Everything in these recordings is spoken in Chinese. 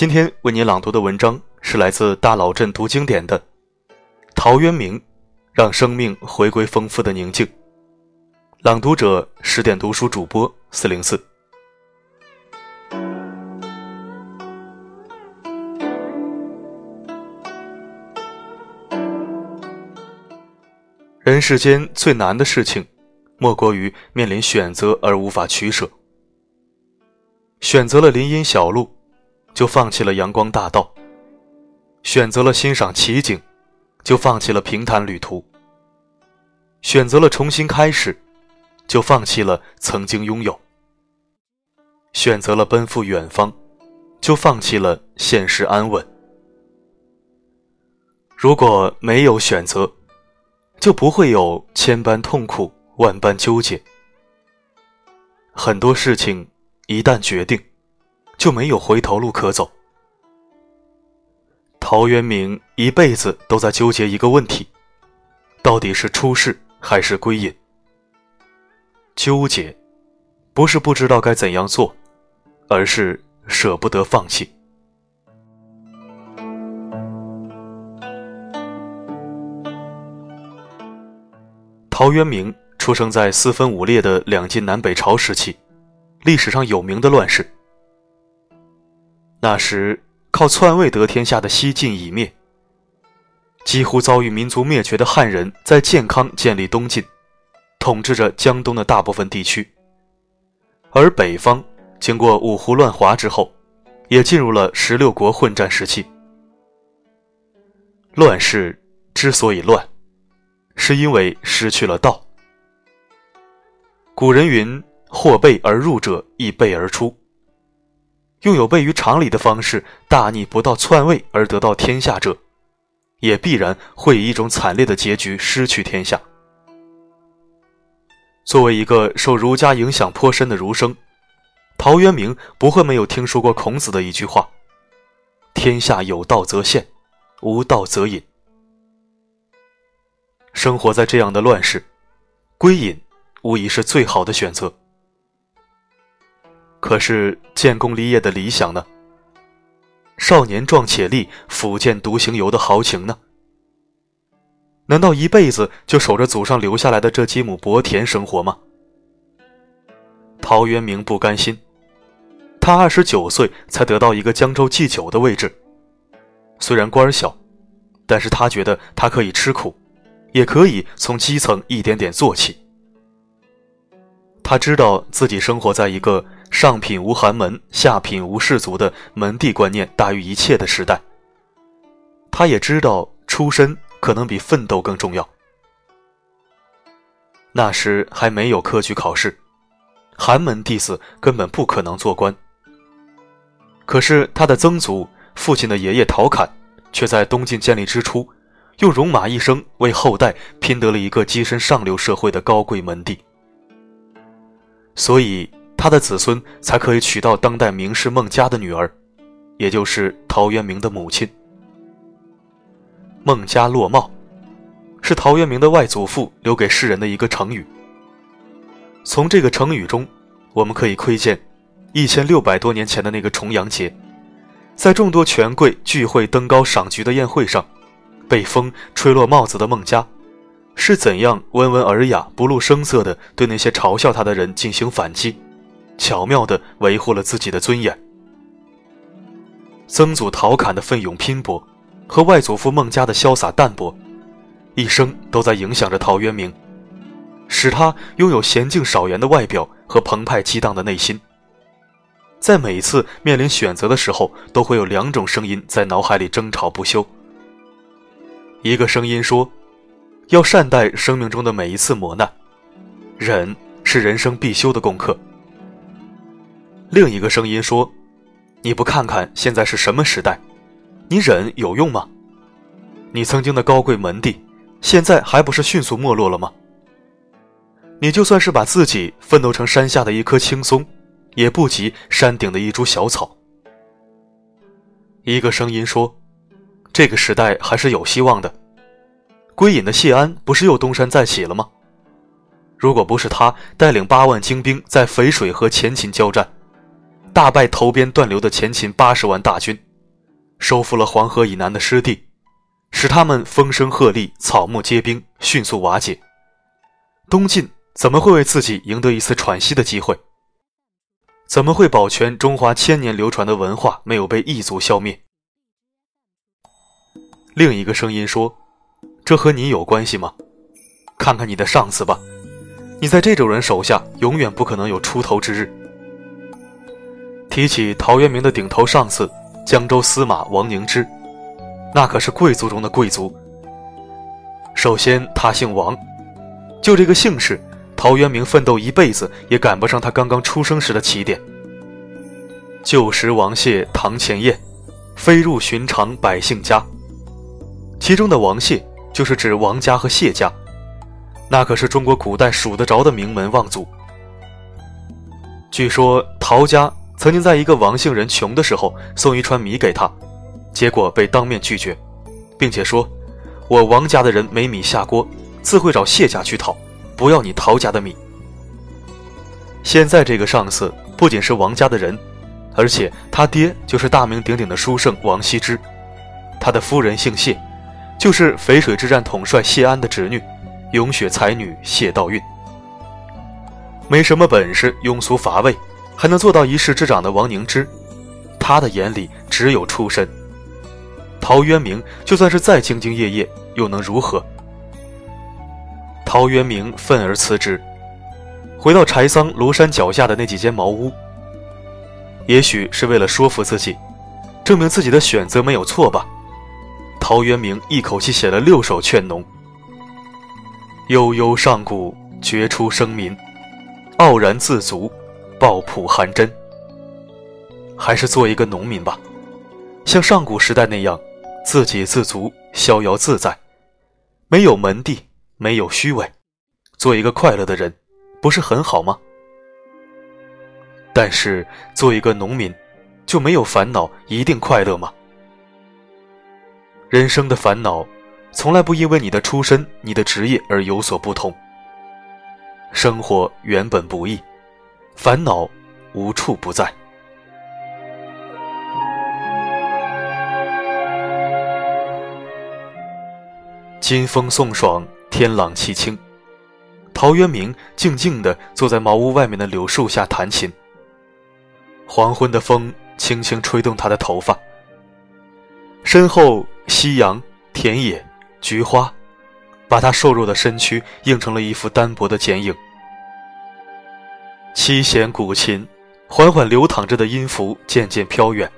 今天为您朗读的文章是来自大老镇读经典的陶渊明，让生命回归丰富的宁静。朗读者：十点读书主播四零四。人世间最难的事情，莫过于面临选择而无法取舍。选择了林荫小路。就放弃了阳光大道，选择了欣赏奇景，就放弃了平坦旅途；选择了重新开始，就放弃了曾经拥有；选择了奔赴远方，就放弃了现实安稳。如果没有选择，就不会有千般痛苦、万般纠结。很多事情一旦决定。就没有回头路可走。陶渊明一辈子都在纠结一个问题：到底是出世还是归隐？纠结，不是不知道该怎样做，而是舍不得放弃。陶渊明出生在四分五裂的两晋南北朝时期，历史上有名的乱世。那时，靠篡位得天下的西晋已灭，几乎遭遇民族灭绝的汉人在建康建立东晋，统治着江东的大部分地区。而北方经过五胡乱华之后，也进入了十六国混战时期。乱世之所以乱，是因为失去了道。古人云：“祸备而入者，亦备而出。”用有悖于常理的方式大逆不道篡位而得到天下者，也必然会以一种惨烈的结局失去天下。作为一个受儒家影响颇深的儒生，陶渊明不会没有听说过孔子的一句话：“天下有道则现，无道则隐。”生活在这样的乱世，归隐无疑是最好的选择。可是建功立业的理想呢？少年壮且力，抚剑独行游的豪情呢？难道一辈子就守着祖上留下来的这几亩薄田生活吗？陶渊明不甘心，他二十九岁才得到一个江州祭酒的位置，虽然官小，但是他觉得他可以吃苦，也可以从基层一点点做起。他知道自己生活在一个。上品无寒门，下品无士族的门第观念大于一切的时代。他也知道出身可能比奋斗更重要。那时还没有科举考试，寒门弟子根本不可能做官。可是他的曾祖父亲的爷爷陶侃，却在东晋建立之初，用戎马一生为后代拼得了一个跻身上流社会的高贵门第。所以。他的子孙才可以娶到当代名士孟家的女儿，也就是陶渊明的母亲。孟家落帽，是陶渊明的外祖父留给世人的一个成语。从这个成语中，我们可以窥见，一千六百多年前的那个重阳节，在众多权贵聚会登高赏菊的宴会上，被风吹落帽子的孟家，是怎样温文尔雅、不露声色地对那些嘲笑他的人进行反击。巧妙地维护了自己的尊严。曾祖陶侃的奋勇拼搏，和外祖父孟家的潇洒淡泊，一生都在影响着陶渊明，使他拥有娴静少言的外表和澎湃激荡的内心。在每一次面临选择的时候，都会有两种声音在脑海里争吵不休。一个声音说：“要善待生命中的每一次磨难，忍是人生必修的功课。”另一个声音说：“你不看看现在是什么时代？你忍有用吗？你曾经的高贵门第，现在还不是迅速没落了吗？你就算是把自己奋斗成山下的一棵青松，也不及山顶的一株小草。”一个声音说：“这个时代还是有希望的。归隐的谢安不是又东山再起了吗？如果不是他带领八万精兵在淝水和前秦交战。”大败头边断流的前秦八十万大军，收复了黄河以南的失地，使他们风声鹤唳、草木皆兵，迅速瓦解。东晋怎么会为自己赢得一次喘息的机会？怎么会保全中华千年流传的文化没有被异族消灭？另一个声音说：“这和你有关系吗？看看你的上司吧，你在这种人手下永远不可能有出头之日。”提起陶渊明的顶头上司江州司马王凝之，那可是贵族中的贵族。首先，他姓王。就这个姓氏，陶渊明奋斗一辈子也赶不上他刚刚出生时的起点。旧时王谢堂前燕，飞入寻常百姓家。其中的王谢就是指王家和谢家，那可是中国古代数得着的名门望族。据说陶家曾经在一个王姓人穷的时候送一串米给他，结果被当面拒绝，并且说：“我王家的人没米下锅。”自会找谢家去讨，不要你陶家的米。现在这个上司不仅是王家的人，而且他爹就是大名鼎鼎的书圣王羲之，他的夫人姓谢，就是淝水之战统帅谢安的侄女，咏雪才女谢道韫。没什么本事，庸俗乏味，还能做到一市之长的王凝之，他的眼里只有出身。陶渊明就算是再兢兢业业，又能如何？陶渊明愤而辞职，回到柴桑庐山脚下的那几间茅屋。也许是为了说服自己，证明自己的选择没有错吧。陶渊明一口气写了六首《劝农》：悠悠上古，绝出生民；傲然自足，抱朴含真。还是做一个农民吧，像上古时代那样，自给自足，逍遥自在，没有门第。没有虚伪，做一个快乐的人，不是很好吗？但是做一个农民，就没有烦恼，一定快乐吗？人生的烦恼，从来不因为你的出身、你的职业而有所不同。生活原本不易，烦恼无处不在。金风送爽。天朗气清，陶渊明静静地坐在茅屋外面的柳树下弹琴。黄昏的风轻轻吹动他的头发，身后夕阳、田野、菊花，把他瘦弱的身躯映成了一幅单薄的剪影。七弦古琴，缓缓流淌着的音符渐渐飘远，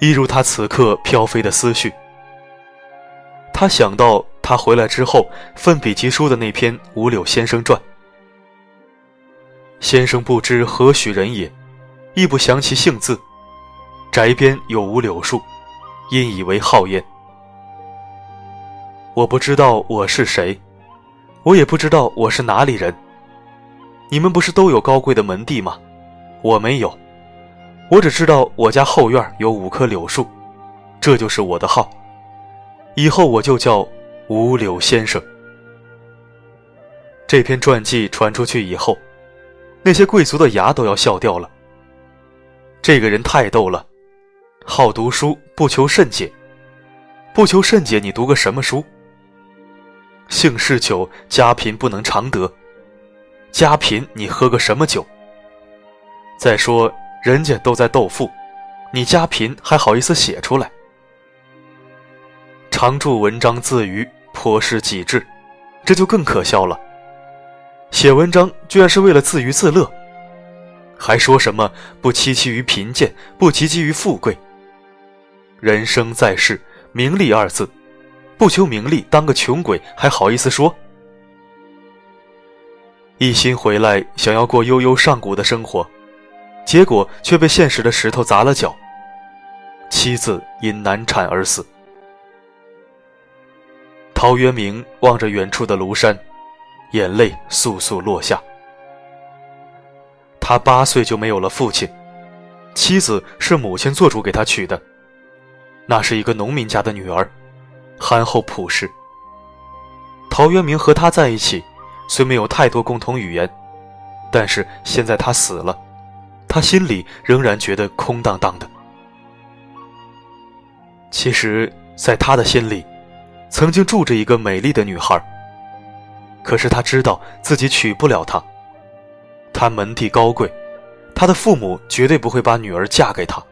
一如他此刻飘飞的思绪。他想到。他回来之后，奋笔疾书的那篇《五柳先生传》。先生不知何许人也，亦不详其姓字。宅边有五柳树，因以为号焉。我不知道我是谁，我也不知道我是哪里人。你们不是都有高贵的门第吗？我没有，我只知道我家后院有五棵柳树，这就是我的号。以后我就叫。五柳先生，这篇传记传出去以后，那些贵族的牙都要笑掉了。这个人太逗了，好读书，不求甚解，不求甚解，你读个什么书？姓氏酒，家贫不能常得，家贫你喝个什么酒？再说人家都在斗富，你家贫还好意思写出来？常著文章自娱。颇失己志，这就更可笑了。写文章居然是为了自娱自乐，还说什么不戚戚于贫贱，不汲汲于富贵。人生在世，名利二字，不求名利，当个穷鬼还好意思说？一心回来想要过悠悠上古的生活，结果却被现实的石头砸了脚，妻子因难产而死。陶渊明望着远处的庐山，眼泪簌簌落下。他八岁就没有了父亲，妻子是母亲做主给他娶的，那是一个农民家的女儿，憨厚朴实。陶渊明和她在一起，虽没有太多共同语言，但是现在他死了，他心里仍然觉得空荡荡的。其实，在他的心里，曾经住着一个美丽的女孩。可是他知道自己娶不了她，他门第高贵，他的父母绝对不会把女儿嫁给他。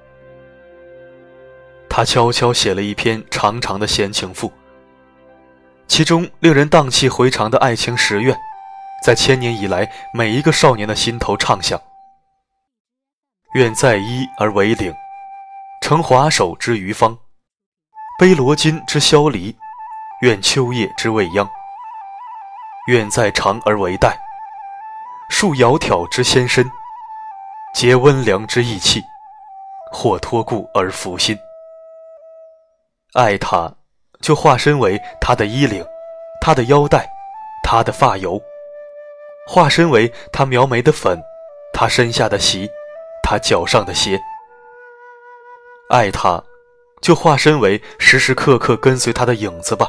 他悄悄写了一篇长长的闲情赋，其中令人荡气回肠的爱情十愿，在千年以来每一个少年的心头唱响。愿在衣而为领，乘华首之余方；背罗巾之萧离，愿秋夜之未央。愿在长而为带，束窈窕之纤身，结温良之意气，或托故而服心。爱他，就化身为他的衣领，他的腰带，他的发油；化身为他描眉的粉，他身下的席，他脚上的鞋。爱他，就化身为时时刻刻跟随他的影子吧。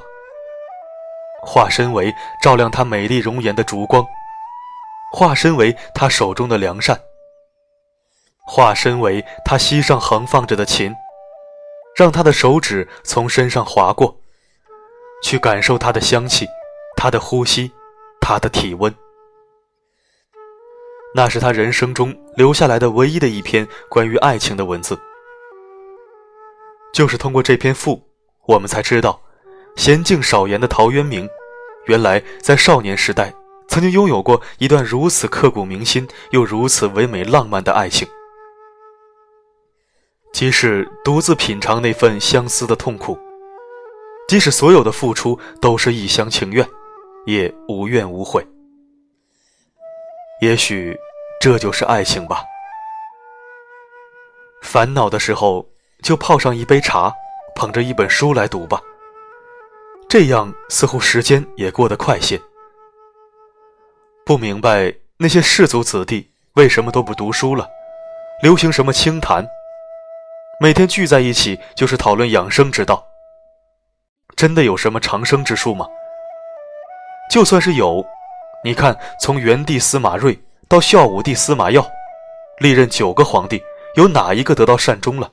化身为照亮他美丽容颜的烛光，化身为他手中的良善，化身为他膝上横放着的琴。让他的手指从身上划过，去感受他的香气，他的呼吸，他的体温。那是他人生中留下来的唯一的一篇关于爱情的文字。就是通过这篇赋，我们才知道，娴静少言的陶渊明，原来在少年时代曾经拥有过一段如此刻骨铭心又如此唯美浪漫的爱情。即使独自品尝那份相思的痛苦，即使所有的付出都是一厢情愿，也无怨无悔。也许这就是爱情吧。烦恼的时候，就泡上一杯茶，捧着一本书来读吧。这样似乎时间也过得快些。不明白那些士族子弟为什么都不读书了，流行什么清谈。每天聚在一起就是讨论养生之道。真的有什么长生之术吗？就算是有，你看，从元帝司马睿到孝武帝司马曜，历任九个皇帝，有哪一个得到善终了？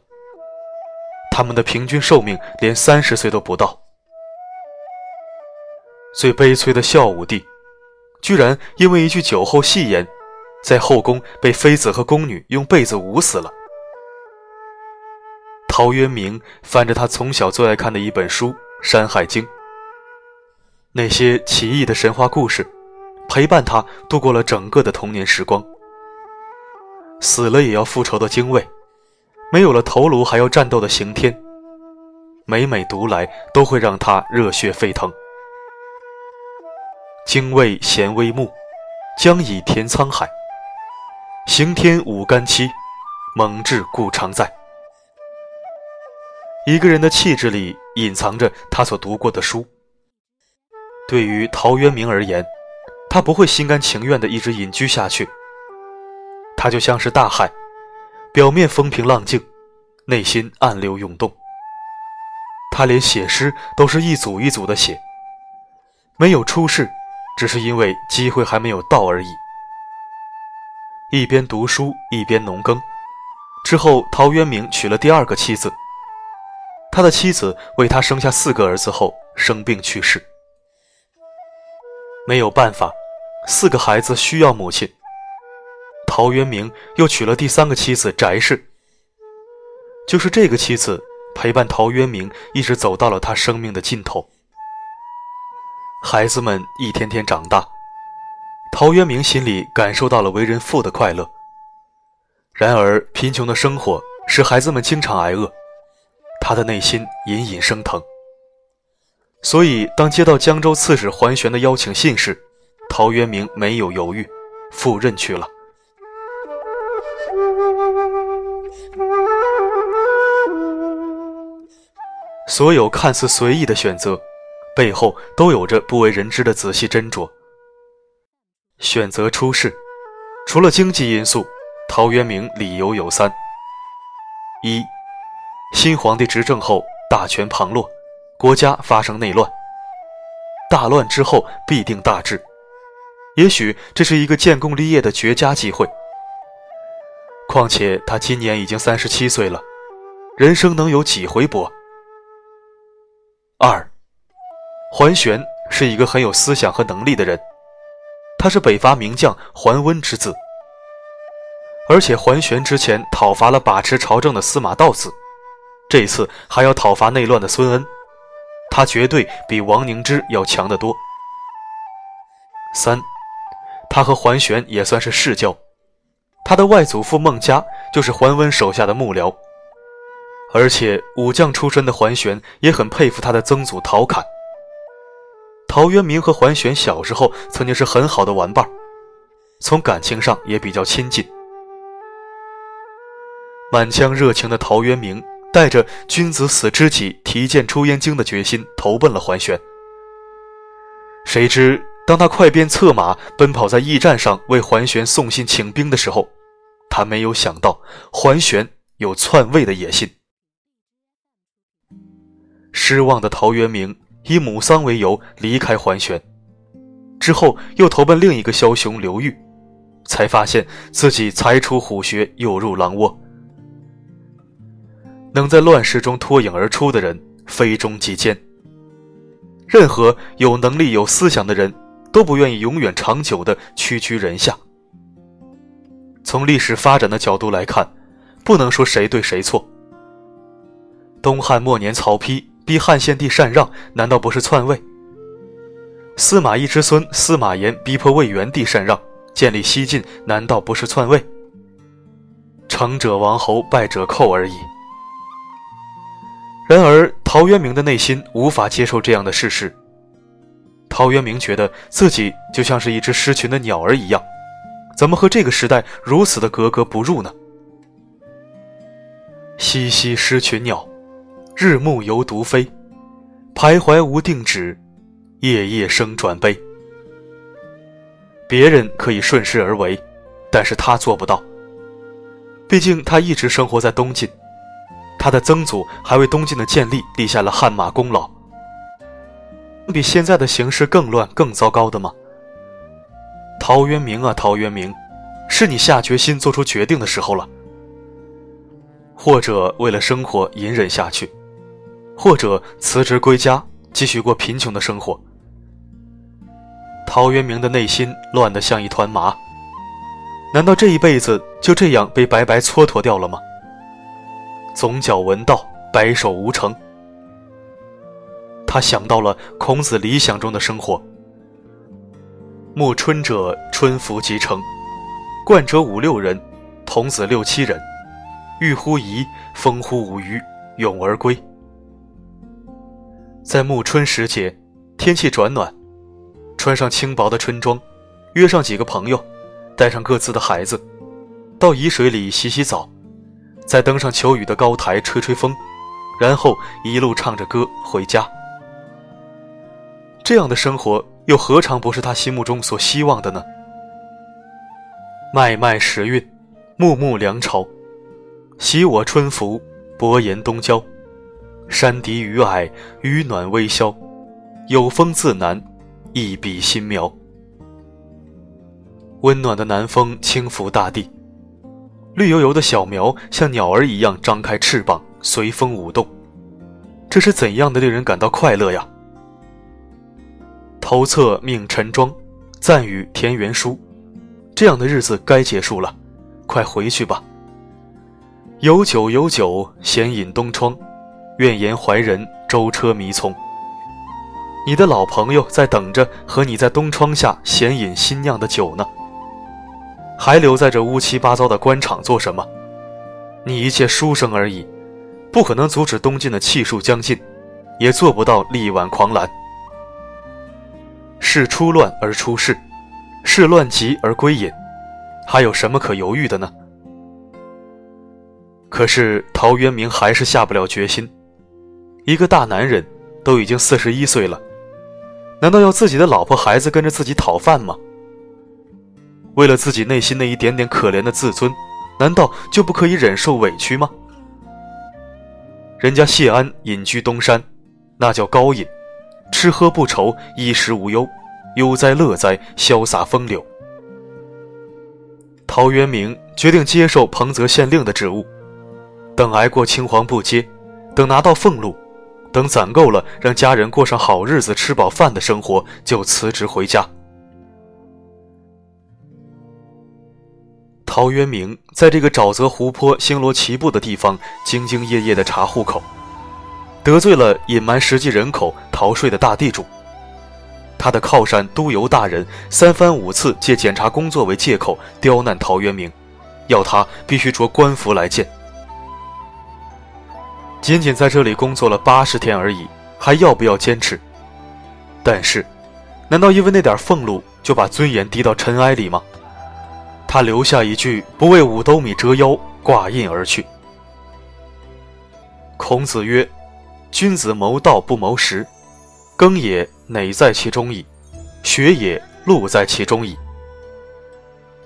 他们的平均寿命连三十岁都不到。最悲催的孝武帝，居然因为一句酒后戏言，在后宫被妃子和宫女用被子捂死了。陶渊明翻着他从小最爱看的一本书《山海经》，那些奇异的神话故事，陪伴他度过了整个的童年时光。死了也要复仇的精卫，没有了头颅还要战斗的刑天，每每读来都会让他热血沸腾。精卫衔微木，将以填沧海。刑天舞干戚，猛志故常在。一个人的气质里隐藏着他所读过的书。对于陶渊明而言，他不会心甘情愿地一直隐居下去。他就像是大海，表面风平浪静，内心暗流涌动。他连写诗都是一组一组的写，没有出世，只是因为机会还没有到而已。一边读书一边农耕，之后陶渊明娶了第二个妻子。他的妻子为他生下四个儿子后生病去世，没有办法，四个孩子需要母亲。陶渊明又娶了第三个妻子翟氏，就是这个妻子陪伴陶渊明一直走到了他生命的尽头。孩子们一天天长大，陶渊明心里感受到了为人父的快乐。然而，贫穷的生活使孩子们经常挨饿。他的内心隐隐生疼，所以当接到江州刺史桓玄的邀请信时，陶渊明没有犹豫，赴任去了。所有看似随意的选择，背后都有着不为人知的仔细斟酌。选择出仕，除了经济因素，陶渊明理由有三：一。新皇帝执政后，大权旁落，国家发生内乱。大乱之后必定大治，也许这是一个建功立业的绝佳机会。况且他今年已经三十七岁了，人生能有几回搏？二，桓玄是一个很有思想和能力的人，他是北伐名将桓温之子，而且桓玄之前讨伐了把持朝政的司马道子，这一次还要讨伐内乱的孙恩，他绝对比王凝之要强得多。三，他和桓玄也算是世交，他的外祖父孟嘉就是桓温手下的幕僚。而且武将出身的桓玄也很佩服他的曾祖陶侃。陶渊明和桓玄小时候曾经是很好的玩伴，从感情上也比较亲近。满腔热情的陶渊明带着“君子死知己，提剑出燕京”的决心投奔了桓玄。谁知当他快鞭策马奔跑在驿站上为桓玄送信请兵的时候，他没有想到桓玄有篡位的野心。失望的陶渊明以母丧为由离开桓玄，之后又投奔另一个枭雄刘裕，才发现自己才出虎穴又入狼窝。能在乱世中脱颖而出的人，非中即奸。任何有能力、有思想的人，都不愿意永远长久的屈居人下。从历史发展的角度来看，不能说谁对谁错。东汉末年，曹丕。逼汉献帝禅让，难道不是篡位？司马懿之孙司马炎逼迫魏元帝禅让，建立西晋，难道不是篡位？成者王侯，败者寇而已。然而，陶渊明的内心无法接受这样的事实。陶渊明觉得自己就像是一只失群的鸟儿一样，怎么和这个时代如此的格格不入呢？西西失群鸟。日暮犹独飞，徘徊无定止，夜夜声转悲。别人可以顺势而为，但是他做不到。毕竟他一直生活在东晋，他的曾祖还为东晋的建立立下了汗马功劳。比现在的形势更乱、更糟糕的吗？陶渊明啊，陶渊明，是你下决心做出决定的时候了。或者为了生活隐忍下去。或者辞职归家，继续过贫穷的生活。陶渊明的内心乱得像一团麻。难道这一辈子就这样被白白蹉跎掉了吗？总角闻道，白首无成。他想到了孔子理想中的生活：暮春者，春服即成；冠者五六人，童子六七人。欲乎沂，风乎舞雩，咏而归。在暮春时节，天气转暖，穿上轻薄的春装，约上几个朋友，带上各自的孩子，到沂水里洗洗澡，再登上求雨的高台吹吹风，然后一路唱着歌回家。这样的生活又何尝不是他心目中所希望的呢？脉脉时运，暮暮凉朝，喜我春服，薄言东郊。山笛雨霭，雨暖微萧，有风自南，一笔新苗。温暖的南风轻拂大地，绿油油的小苗像鸟儿一样张开翅膀，随风舞动。这是怎样的令人感到快乐呀！头策命陈庄，赞语田园书。这样的日子该结束了，快回去吧。有酒有酒，闲饮东窗。愿言怀人，舟车迷从。你的老朋友在等着和你在东窗下闲饮新酿的酒呢。还留在这乌七八糟的官场做什么？你一介书生而已，不可能阻止东晋的气数将尽，也做不到力挽狂澜。事出乱而出世，事乱极而归隐，还有什么可犹豫的呢？可是陶渊明还是下不了决心。一个大男人，都已经四十一岁了，难道要自己的老婆孩子跟着自己讨饭吗？为了自己内心那一点点可怜的自尊，难道就不可以忍受委屈吗？人家谢安隐居东山，那叫高隐，吃喝不愁，衣食无忧，悠哉乐哉，潇洒风流。陶渊明决定接受彭泽县令的职务，等挨过青黄不接，等拿到俸禄。等攒够了，让家人过上好日子、吃饱饭的生活，就辞职回家。陶渊明在这个沼泽湖泊星罗棋布的地方兢兢业业地查户口，得罪了隐瞒实际人口逃税的大地主。他的靠山督邮大人三番五次借检查工作为借口刁难陶渊明，要他必须着官服来见。仅仅在这里工作了八十天而已，还要不要坚持？但是，难道因为那点俸禄就把尊严低到尘埃里吗？他留下一句“不为五斗米折腰”，挂印而去。孔子曰：“君子谋道不谋食，耕也馁在其中矣，学也路在其中矣。”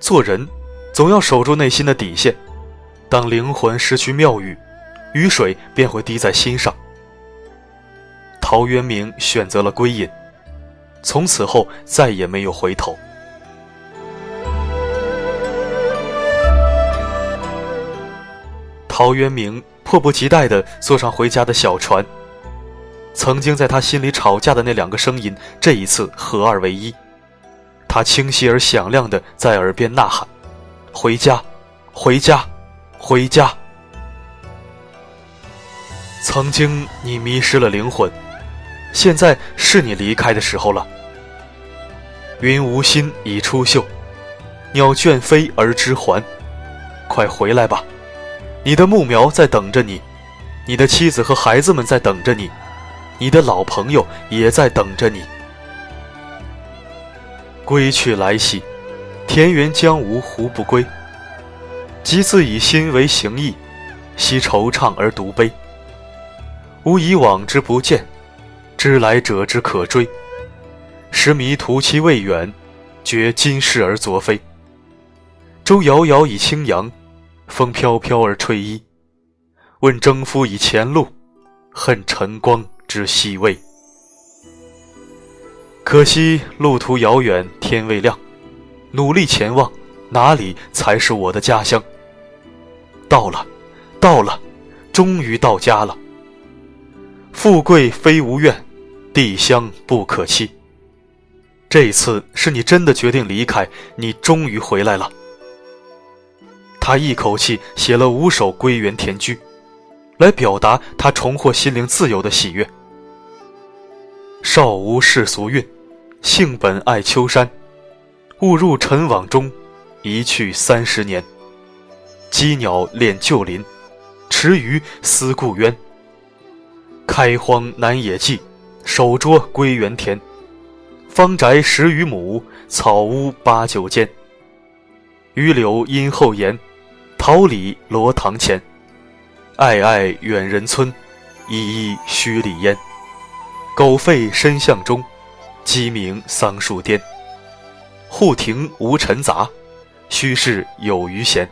做人总要守住内心的底线，当灵魂失去妙语，雨水便会滴在心上。陶渊明选择了归隐，从此后再也没有回头。陶渊明迫不及待地坐上回家的小船。曾经在他心里吵架的那两个声音，这一次合二为一。他清晰而响亮地在耳边呐喊：“回家，回家，回家！”曾经你迷失了灵魂，现在是你离开的时候了。云无心已出岫，鸟倦飞而知还。快回来吧！你的木苗在等着你，你的妻子和孩子们在等着你，你的老朋友也在等着你。归去来兮，田园将芜胡不归？即自以心为形役，悉惆怅而独悲。吾以往之不谏，知来者之可追。时迷途其未远，觉今是而昨非。舟遥遥以轻扬。风飘飘而吹衣，问征夫以前路，恨晨光之细微。可惜路途遥远，天未亮，努力前往，哪里才是我的家乡？到了，到了，终于到家了。富贵非无愿，地乡不可欺。这次是你真的决定离开，你终于回来了。他一口气写了五首《归园田居》，来表达他重获心灵自由的喜悦。少无世俗韵，性本爱丘山。误入尘网中，一去三十年。羁鸟恋旧林，池鱼思故渊。开荒南野际，守拙归园田。方宅十余亩，草屋八九间。榆柳荫后檐。桃李罗堂前，暧暧远人村，依依墟里烟。狗吠深巷中，鸡鸣桑树颠。户庭无尘杂，虚室有余闲。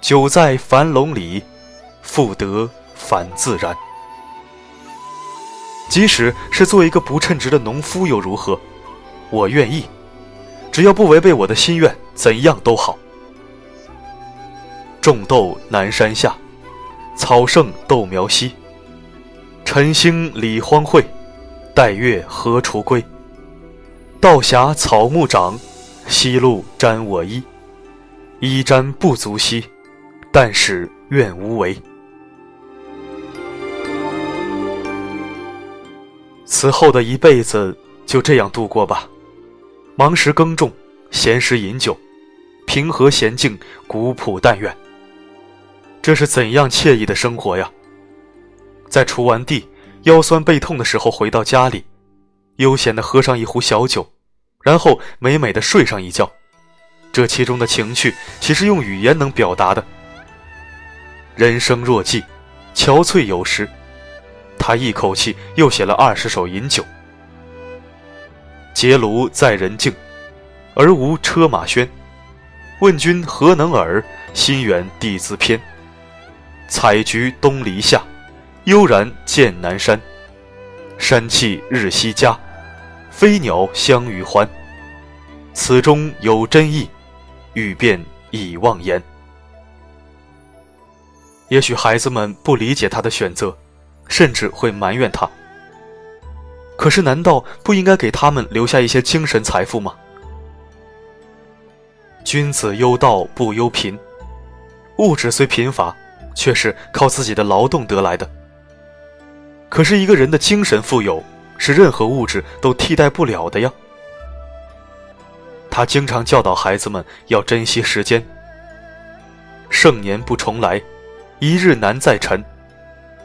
久在樊笼里，复得返自然。即使是做一个不称职的农夫又如何？我愿意，只要不违背我的心愿，怎样都好。种豆南山下，草盛豆苗稀。晨兴理荒秽，待月何锄归？道狭草木长，夕露沾我衣。衣沾不足惜，但使愿无违。此后的一辈子就这样度过吧，忙时耕种，闲时饮酒，平和娴静，古朴但愿。这是怎样惬意的生活呀！在锄完地、腰酸背痛的时候，回到家里，悠闲地喝上一壶小酒，然后美美的睡上一觉。这其中的情趣，岂是用语言能表达的？人生若寄，憔悴有时。他一口气又写了二十首饮酒。结庐在人境，而无车马喧。问君何能尔？心远地自偏。采菊东篱下，悠然见南山。山气日夕佳，飞鸟相与还。此中有真意，欲辨已忘言。也许孩子们不理解他的选择，甚至会埋怨他。可是，难道不应该给他们留下一些精神财富吗？君子忧道不忧贫，物质虽贫乏，却是靠自己的劳动得来的。可是，一个人的精神富有，是任何物质都替代不了的呀。他经常教导孩子们要珍惜时间。盛年不重来，一日难再晨，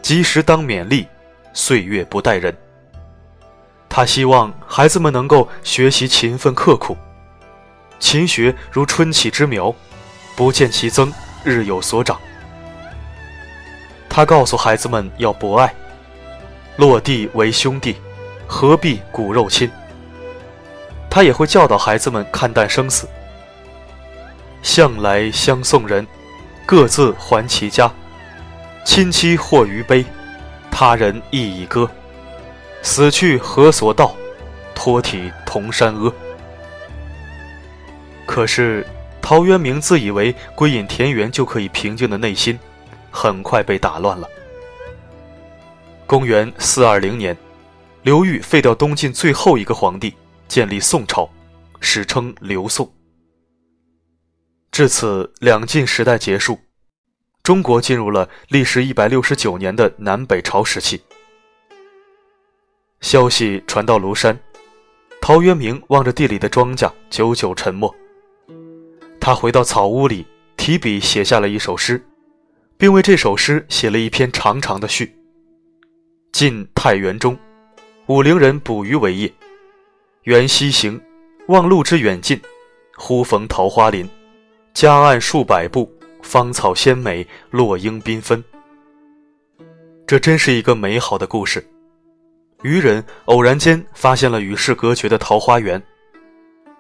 及时当勉励，岁月不待人。他希望孩子们能够学习勤奋刻苦，勤学如春起之苗，不见其增，日有所长。他告诉孩子们要博爱，落地为兄弟，何必骨肉亲。他也会教导孩子们看淡生死。向来相送人，各自还其家。亲戚或余悲，他人亦已歌。死去何所道？托体同山阿。可是，陶渊明自以为归隐田园就可以平静的内心，很快被打乱了。公元四二零年，刘裕废掉东晋最后一个皇帝。建立宋朝，史称刘宋。至此，两晋时代结束，中国进入了历时一百六十九年的南北朝时期。消息传到庐山，陶渊明望着地里的庄稼，久久沉默。他回到草屋里，提笔写下了一首诗，并为这首诗写了一篇长长的序。晋太原中，武陵人捕鱼为业。缘溪行，望路之远近，忽逢桃花林，夹岸数百步，芳草鲜美，落英缤纷。这真是一个美好的故事。渔人偶然间发现了与世隔绝的桃花源，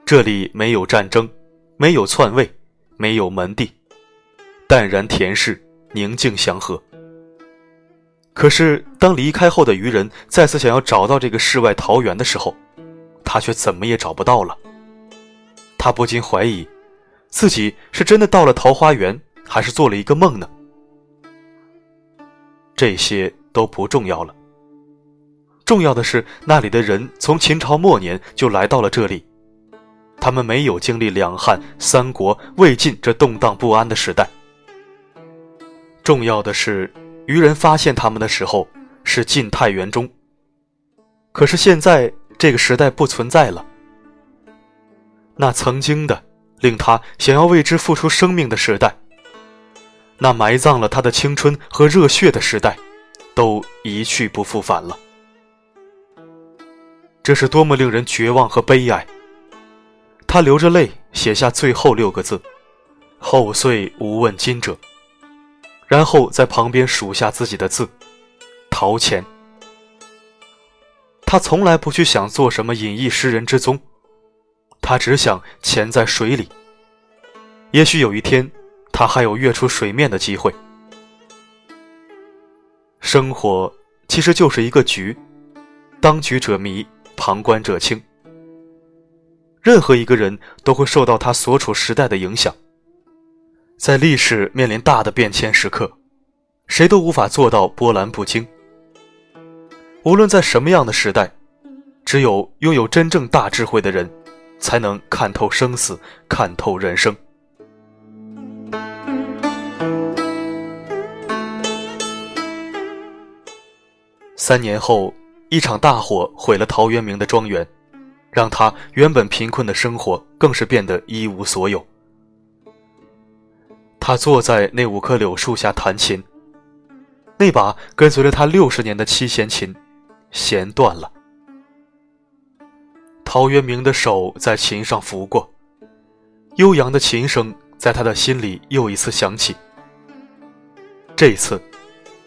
这里没有战争，没有篡位，没有门第，淡然恬适，宁静祥和。可是，当离开后的渔人再次想要找到这个世外桃源的时候，他却怎么也找不到了。他不禁怀疑，自己是真的到了桃花源，还是做了一个梦呢？这些都不重要了。重要的是，那里的人从秦朝末年就来到了这里，他们没有经历两汉、三国、魏晋这动荡不安的时代。重要的是，渔人发现他们的时候是晋太元中，可是现在。这个时代不存在了。那曾经的令他想要为之付出生命的时代，那埋葬了他的青春和热血的时代，都一去不复返了。这是多么令人绝望和悲哀！他流着泪写下最后六个字：“后岁无问今者。”然后在旁边数下自己的字：“陶潜。”他从来不去想做什么隐逸诗人之宗，他只想潜在水里。也许有一天，他还有跃出水面的机会。生活其实就是一个局，当局者迷，旁观者清。任何一个人都会受到他所处时代的影响，在历史面临大的变迁时刻，谁都无法做到波澜不惊。无论在什么样的时代，只有拥有真正大智慧的人，才能看透生死，看透人生。三年后，一场大火毁了陶渊明的庄园，让他原本贫困的生活更是变得一无所有。他坐在那五棵柳树下弹琴，那把跟随了他六十年的七弦琴。弦断了，陶渊明的手在琴上拂过，悠扬的琴声在他的心里又一次响起。这一次，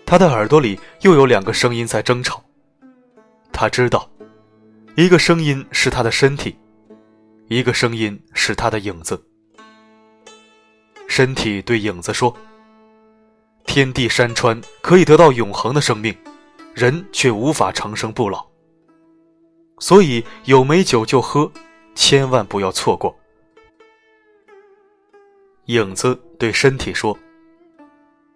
他的耳朵里又有两个声音在争吵。他知道，一个声音是他的身体，一个声音是他的影子。身体对影子说：“天地山川可以得到永恒的生命。”人却无法长生不老，所以有美酒就喝，千万不要错过。影子对身体说：“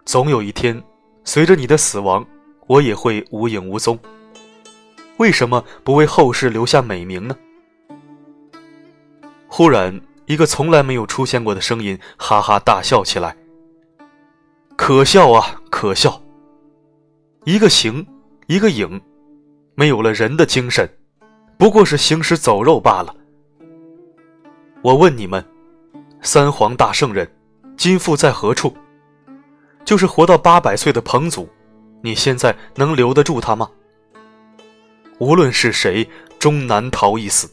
总有一天，随着你的死亡，我也会无影无踪。为什么不为后世留下美名呢？忽然，一个从来没有出现过的声音哈哈大笑起来。可笑啊，可笑！一个形，一个影，没有了人的精神，不过是行尸走肉罢了。我问你们，三皇大圣人，今复在何处？就是活到八百岁的彭祖，你现在能留得住他吗？无论是谁，终难逃一死。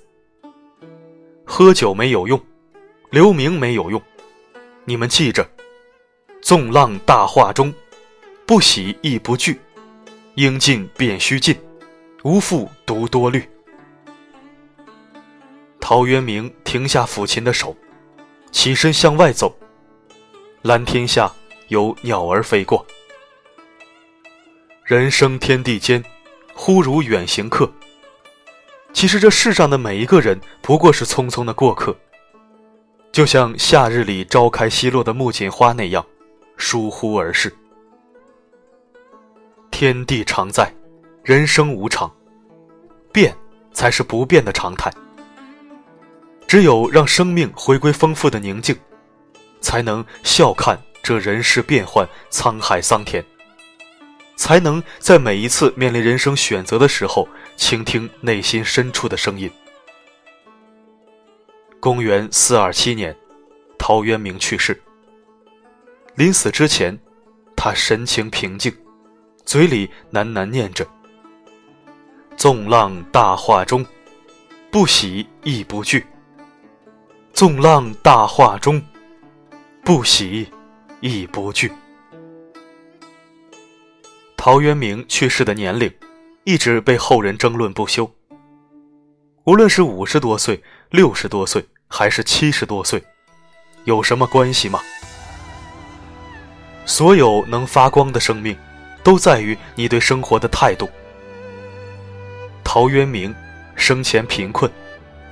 喝酒没有用，留名没有用，你们记着：纵浪大化中，不喜亦不惧，应尽便须尽，无复独多虑。陶渊明停下抚琴的手，起身向外走。蓝天下有鸟儿飞过，人生天地间。忽如远行客。其实这世上的每一个人不过是匆匆的过客，就像夏日里朝开夕落的木槿花那样，疏忽而逝。天地常在，人生无常，变才是不变的常态。只有让生命回归丰富的宁静，才能笑看这人世变幻，沧海桑田。才能在每一次面临人生选择的时候，倾听内心深处的声音。公元四二七年，陶渊明去世。临死之前，他神情平静，嘴里喃喃念着：“纵浪大化中，不喜亦不惧。纵浪大化中，不喜亦不惧。”陶渊明去世的年龄，一直被后人争论不休。无论是五十多岁、六十多岁，还是七十多岁，有什么关系吗？所有能发光的生命，都在于你对生活的态度。陶渊明生前贫困，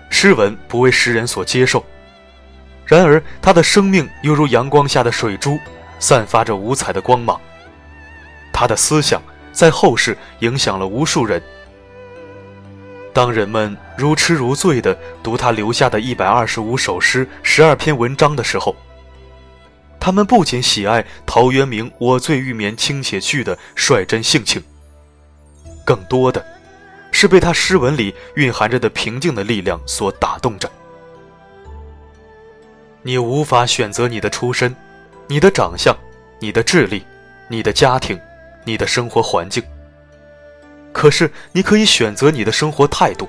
诗文不为世人所接受，然而他的生命犹如阳光下的水珠，散发着五彩的光芒。他的思想在后世影响了无数人。当人们如痴如醉地读他留下的一百二十五首诗、十二篇文章的时候，他们不仅喜爱陶渊明“我醉欲眠卿且去”的率真性情，更多的是被他诗文里蕴含着的平静的力量所打动着。你无法选择你的出身、你的长相、你的智力、你的家庭。你的生活环境，可是你可以选择你的生活态度。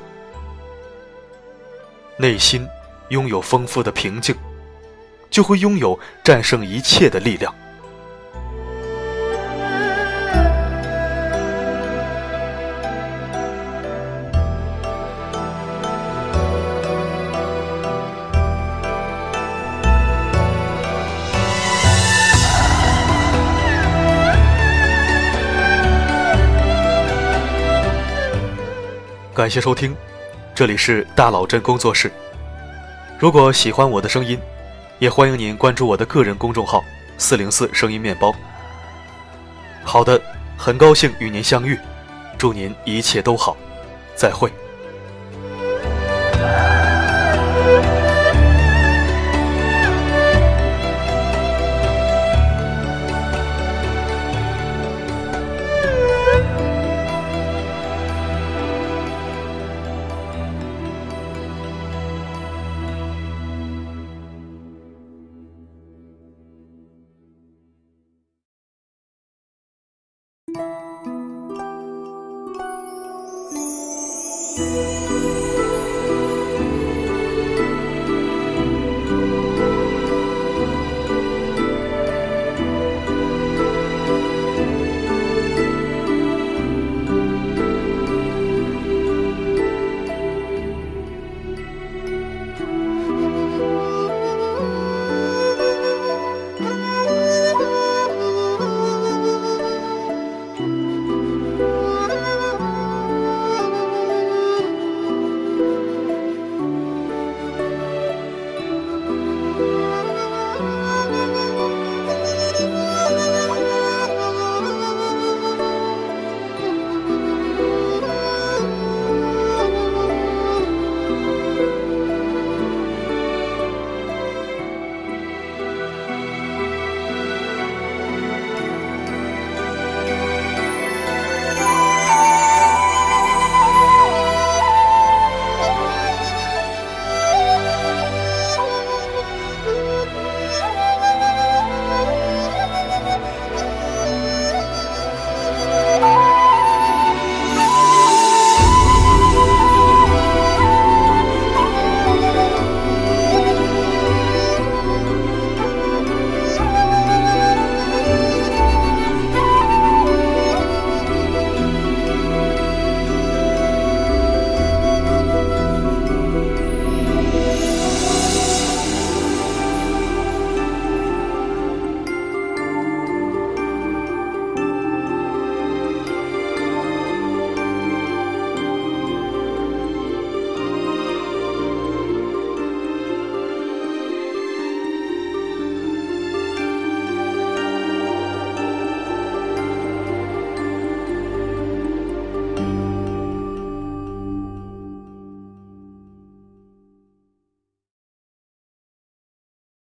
内心拥有丰富的平静，就会拥有战胜一切的力量。感谢收听，这里是大佬镇工作室。如果喜欢我的声音，也欢迎您关注我的个人公众号“四零四声音面包”。好的，很高兴与您相遇，祝您一切都好，再会。You